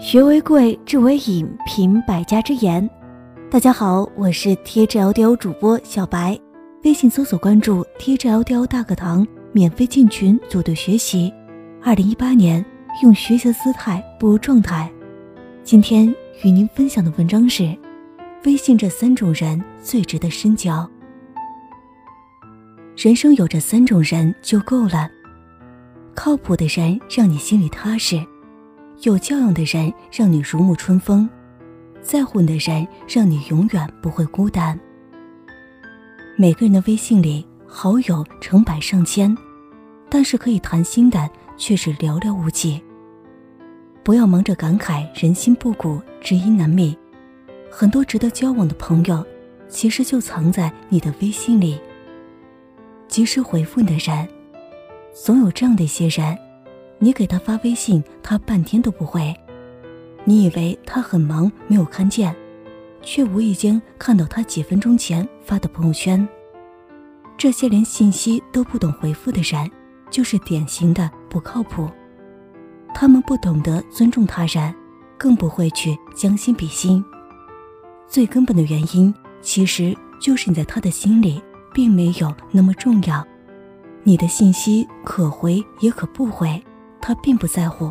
学为贵，智为引，品百家之言。大家好，我是 T G L D O 主播小白。微信搜索关注 T G L D O 大课堂，免费进群组队学习。二零一八年，用学习的姿态步入状态。今天与您分享的文章是：微信这三种人最值得深交。人生有这三种人就够了。靠谱的人让你心里踏实。有教养的人让你如沐春风，在乎你的人让你永远不会孤单。每个人的微信里好友成百上千，但是可以谈心的却是寥寥无几。不要忙着感慨人心不古，知音难觅。很多值得交往的朋友，其实就藏在你的微信里。及时回复你的人，总有这样的一些人。你给他发微信，他半天都不回。你以为他很忙没有看见，却无意间看到他几分钟前发的朋友圈。这些连信息都不懂回复的人，就是典型的不靠谱。他们不懂得尊重他人，更不会去将心比心。最根本的原因，其实就是你在他的心里并没有那么重要。你的信息可回也可不回。他并不在乎，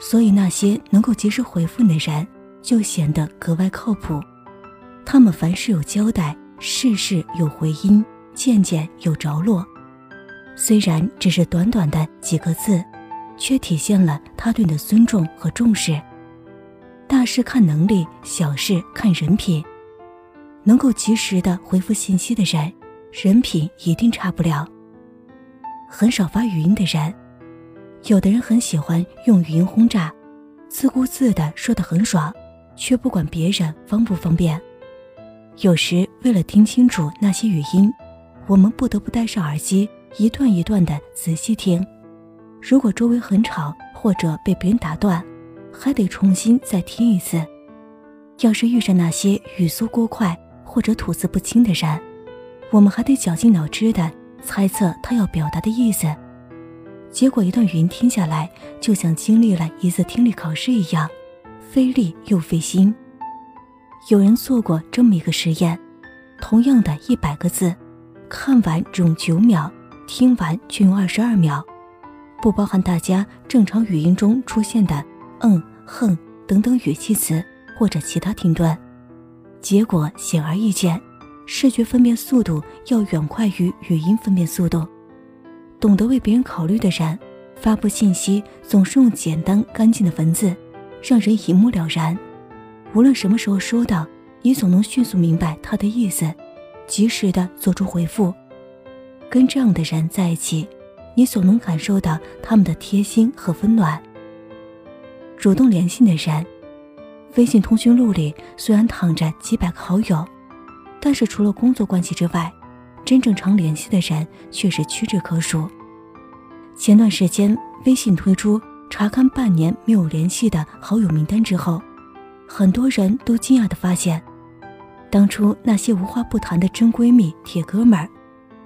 所以那些能够及时回复你的人就显得格外靠谱。他们凡事有交代，事事有回音，件件有着落。虽然只是短短的几个字，却体现了他对你的尊重和重视。大事看能力，小事看人品。能够及时的回复信息的人，人品一定差不了。很少发语音的人。有的人很喜欢用语音轰炸，自顾自的说得很爽，却不管别人方不方便。有时为了听清楚那些语音，我们不得不戴上耳机，一段一段的仔细听。如果周围很吵，或者被别人打断，还得重新再听一次。要是遇上那些语速过快或者吐字不清的人，我们还得绞尽脑汁的猜测他要表达的意思。结果一段语音听下来，就像经历了一次听力考试一样，费力又费心。有人做过这么一个实验：同样的一百个字，看完只用九秒，听完却用二十二秒，不包含大家正常语音中出现的“嗯”“哼”等等语气词或者其他停顿。结果显而易见，视觉分辨速度要远快于语音分辨速度。懂得为别人考虑的人，发布信息总是用简单干净的文字，让人一目了然。无论什么时候收到，你总能迅速明白他的意思，及时的做出回复。跟这样的人在一起，你总能感受到他们的贴心和温暖。主动联系的人，微信通讯录里虽然躺着几百个好友，但是除了工作关系之外，真正常联系的人却是屈指可数。前段时间，微信推出查看半年没有联系的好友名单之后，很多人都惊讶地发现，当初那些无话不谈的真闺蜜、铁哥们儿，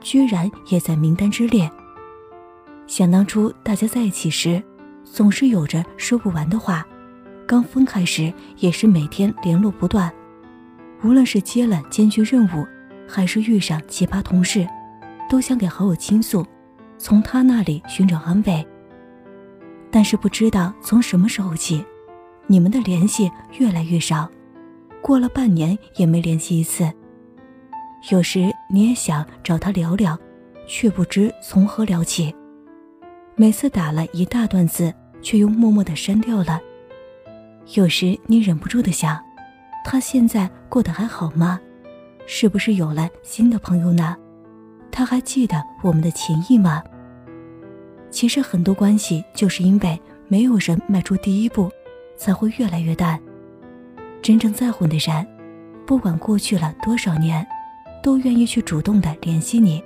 居然也在名单之列。想当初大家在一起时，总是有着说不完的话；刚分开时，也是每天联络不断。无论是接了艰巨任务，还是遇上奇葩同事，都想给好友倾诉，从他那里寻找安慰。但是不知道从什么时候起，你们的联系越来越少，过了半年也没联系一次。有时你也想找他聊聊，却不知从何聊起。每次打了一大段字，却又默默的删掉了。有时你忍不住的想，他现在过得还好吗？是不是有了新的朋友呢？他还记得我们的情谊吗？其实很多关系就是因为没有人迈出第一步，才会越来越淡。真正在乎的人，不管过去了多少年，都愿意去主动的联系你。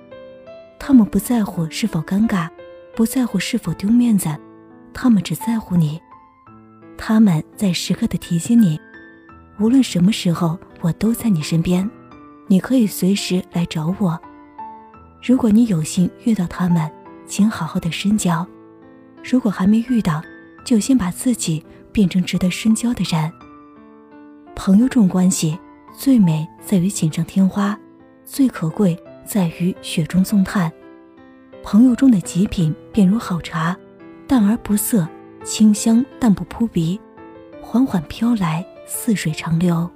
他们不在乎是否尴尬，不在乎是否丢面子，他们只在乎你。他们在时刻的提醒你，无论什么时候，我都在你身边。你可以随时来找我。如果你有幸遇到他们，请好好的深交；如果还没遇到，就先把自己变成值得深交的人。朋友这种关系，最美在于锦上添花，最可贵在于雪中送炭。朋友中的极品，便如好茶，淡而不涩，清香但不扑鼻，缓缓飘来，似水长流。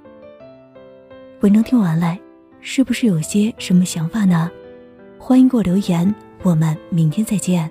文章听完了，是不是有些什么想法呢？欢迎给我留言，我们明天再见。